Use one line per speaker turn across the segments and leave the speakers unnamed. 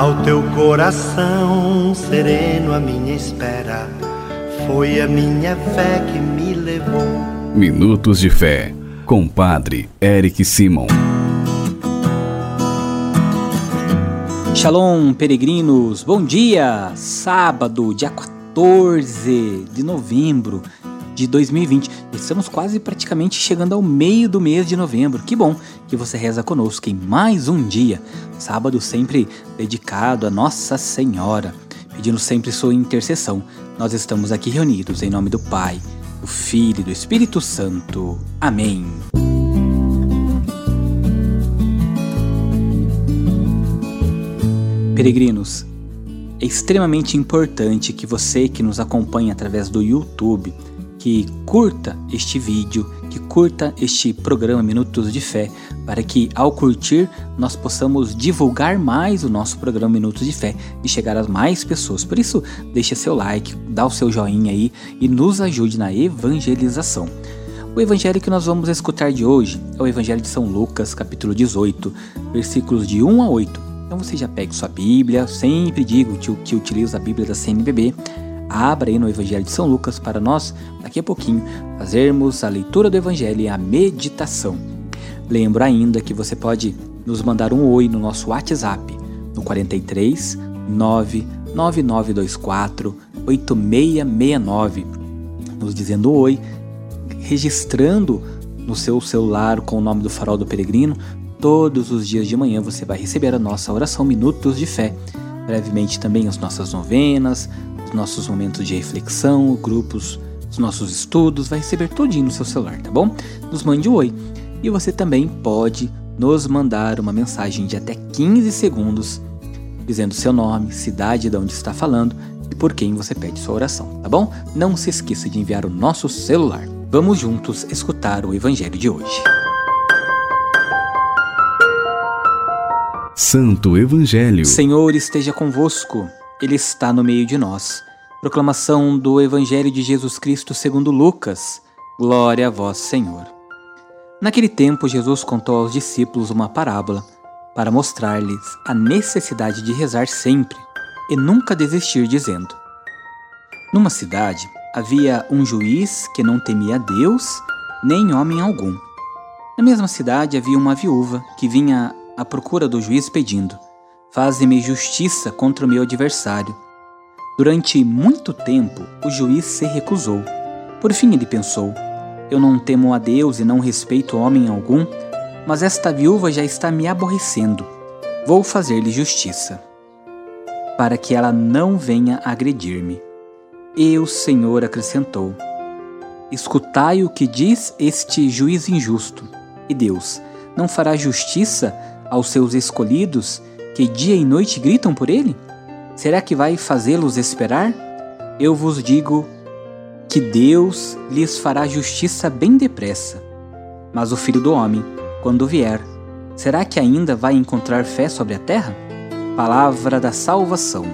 Ao teu coração sereno, a minha espera foi a minha fé que me levou.
Minutos de Fé, com Padre Eric Simon.
Shalom, peregrinos, bom dia! Sábado, dia 14 de novembro de 2020. Estamos quase praticamente chegando ao meio do mês de novembro. Que bom que você reza conosco em mais um dia, sábado sempre dedicado a Nossa Senhora, pedindo sempre sua intercessão. Nós estamos aqui reunidos em nome do Pai, do Filho e do Espírito Santo. Amém. Peregrinos, é extremamente importante que você que nos acompanha através do YouTube que curta este vídeo, que curta este programa Minutos de Fé, para que ao curtir nós possamos divulgar mais o nosso programa Minutos de Fé e chegar a mais pessoas. Por isso, deixe seu like, dá o seu joinha aí e nos ajude na evangelização. O evangelho que nós vamos escutar de hoje é o evangelho de São Lucas, capítulo 18, versículos de 1 a 8. Então você já pegue sua Bíblia, sempre digo que utiliza a Bíblia da CNBB abra aí no Evangelho de São Lucas para nós, daqui a pouquinho, fazermos a leitura do Evangelho e a meditação. Lembro ainda que você pode nos mandar um oi no nosso WhatsApp, no 43 99924 8669, nos dizendo oi, registrando no seu celular com o nome do Farol do Peregrino. Todos os dias de manhã você vai receber a nossa oração Minutos de Fé. Brevemente também as nossas novenas, nossos momentos de reflexão, grupos, os nossos estudos, vai receber todinho no seu celular, tá bom? Nos mande um oi. E você também pode nos mandar uma mensagem de até 15 segundos dizendo seu nome, cidade de onde está falando e por quem você pede sua oração, tá bom? Não se esqueça de enviar o nosso celular. Vamos juntos escutar o evangelho de hoje.
Santo Evangelho.
Senhor esteja convosco. Ele está no meio de nós. Proclamação do Evangelho de Jesus Cristo segundo Lucas. Glória a vós, Senhor. Naquele tempo, Jesus contou aos discípulos uma parábola para mostrar-lhes a necessidade de rezar sempre e nunca desistir, dizendo: Numa cidade havia um juiz que não temia Deus nem homem algum. Na mesma cidade havia uma viúva que vinha à procura do juiz pedindo: Faze-me justiça contra o meu adversário. Durante muito tempo, o juiz se recusou. Por fim, ele pensou: Eu não temo a Deus e não respeito homem algum, mas esta viúva já está me aborrecendo. Vou fazer-lhe justiça, para que ela não venha agredir-me. E o Senhor acrescentou: Escutai o que diz este juiz injusto. E Deus não fará justiça aos seus escolhidos que dia e noite gritam por ele? Será que vai fazê-los esperar? Eu vos digo que Deus lhes fará justiça bem depressa. Mas o filho do homem, quando vier, será que ainda vai encontrar fé sobre a terra? Palavra da salvação.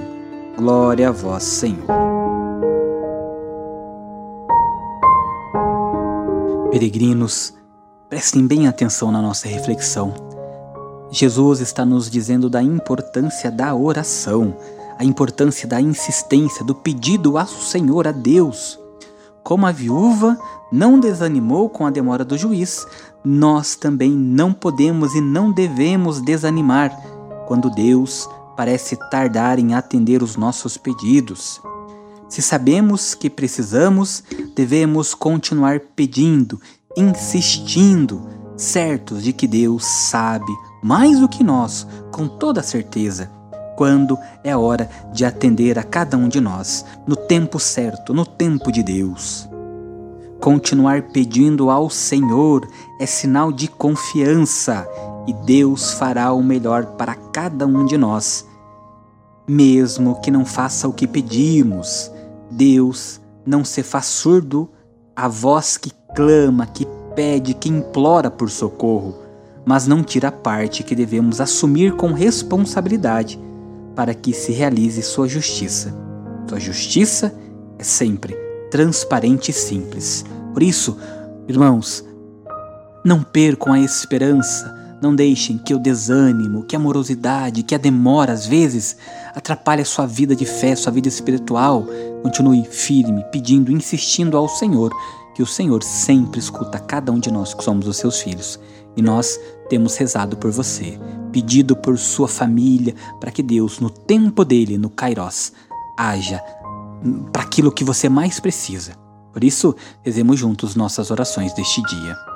Glória a vós, Senhor. Peregrinos, prestem bem atenção na nossa reflexão. Jesus está nos dizendo da importância da oração, a importância da insistência, do pedido ao Senhor, a Deus. Como a viúva não desanimou com a demora do juiz, nós também não podemos e não devemos desanimar quando Deus parece tardar em atender os nossos pedidos. Se sabemos que precisamos, devemos continuar pedindo, insistindo, certos de que Deus sabe mais do que nós, com toda certeza, quando é hora de atender a cada um de nós, no tempo certo, no tempo de Deus. Continuar pedindo ao Senhor é sinal de confiança e Deus fará o melhor para cada um de nós. Mesmo que não faça o que pedimos, Deus não se faz surdo à voz que clama, que pede, que implora por socorro mas não tira a parte que devemos assumir com responsabilidade para que se realize sua justiça. Sua justiça é sempre transparente e simples. Por isso, irmãos, não percam a esperança, Não deixem que o desânimo, que a morosidade, que a demora às vezes atrapalhe a sua vida de fé, sua vida espiritual. Continue firme, pedindo, insistindo ao Senhor, que o Senhor sempre escuta cada um de nós que somos os seus filhos. E nós temos rezado por você, pedido por sua família, para que Deus, no tempo dele, no Kairos, haja para aquilo que você mais precisa. Por isso, rezemos juntos nossas orações deste dia.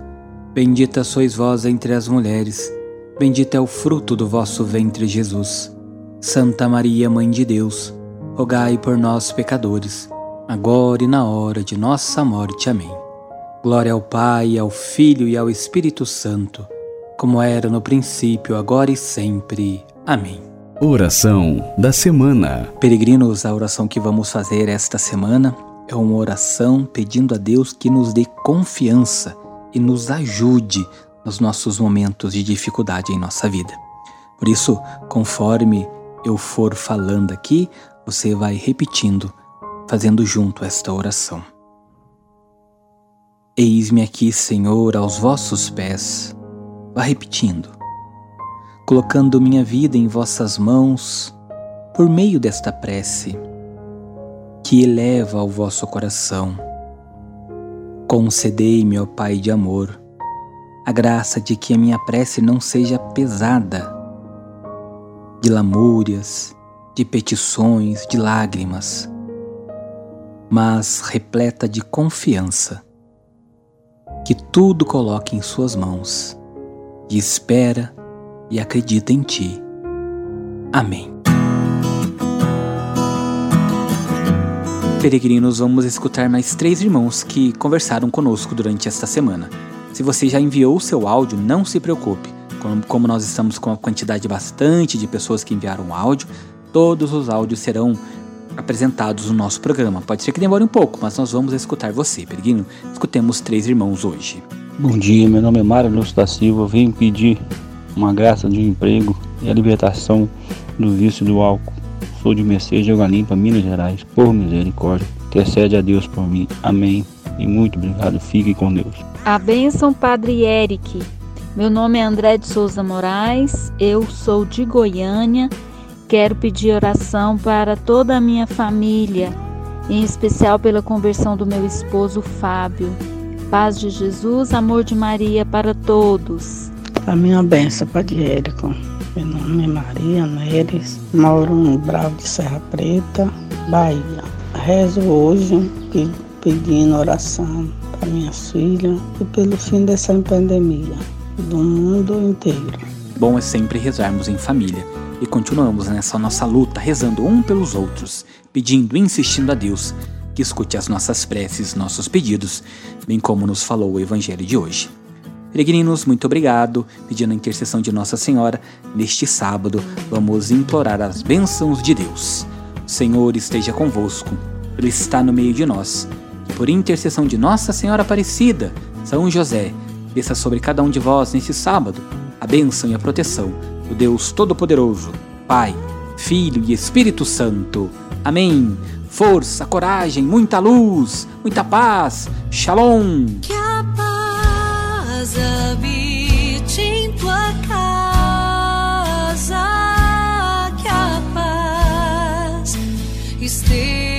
Bendita sois vós entre as mulheres, bendito é o fruto do vosso ventre, Jesus. Santa Maria, Mãe de Deus, rogai por nós, pecadores, agora e na hora de nossa morte. Amém. Glória ao Pai, ao Filho e ao Espírito Santo, como era no princípio, agora e sempre. Amém.
Oração da semana.
Peregrinos, a oração que vamos fazer esta semana é uma oração pedindo a Deus que nos dê confiança e nos ajude nos nossos momentos de dificuldade em nossa vida. Por isso, conforme eu for falando aqui, você vai repetindo, fazendo junto esta oração. Eis-me aqui, Senhor, aos vossos pés. Vá repetindo, colocando minha vida em vossas mãos por meio desta prece que eleva ao vosso coração Concedei-me, ó Pai de amor, a graça de que a minha prece não seja pesada de lamúrias, de petições, de lágrimas, mas repleta de confiança, que tudo coloque em Suas mãos, e espera e acredita em Ti. Amém. Peregrinos, vamos escutar mais três irmãos que conversaram conosco durante esta semana. Se você já enviou o seu áudio, não se preocupe. Como nós estamos com uma quantidade bastante de pessoas que enviaram áudio, todos os áudios serão apresentados no nosso programa. Pode ser que demore um pouco, mas nós vamos escutar você, Peregrino. Escutemos três irmãos hoje.
Bom dia, meu nome é Mário Lúcio da Silva. Venho pedir uma graça de emprego e a libertação do vício do álcool. Sou de Mercedes de Limpa, Minas Gerais. Por misericórdia, intercede a Deus por mim. Amém. E muito obrigado. Fique com Deus.
A bênção, Padre Eric. Meu nome é André de Souza Moraes. Eu sou de Goiânia. Quero pedir oração para toda a minha família, em especial pela conversão do meu esposo Fábio. Paz de Jesus, amor de Maria para todos.
A minha benção, Padre Érico. Meu nome é Maria Neres, moro no Bravo de Serra Preta, Bahia. Rezo hoje pedindo oração para minhas filhas e pelo fim dessa pandemia do mundo inteiro.
Bom é sempre rezarmos em família e continuamos nessa nossa luta rezando um pelos outros, pedindo e insistindo a Deus que escute as nossas preces, nossos pedidos, bem como nos falou o Evangelho de hoje. Peregrinos, muito obrigado. Pedindo a intercessão de Nossa Senhora, neste sábado vamos implorar as bênçãos de Deus. O Senhor esteja convosco, Ele está no meio de nós. Que por intercessão de Nossa Senhora Aparecida, São José, desça sobre cada um de vós neste sábado a bênção e a proteção do Deus Todo-Poderoso, Pai, Filho e Espírito Santo. Amém. Força, coragem, muita luz, muita paz. Shalom.
Stay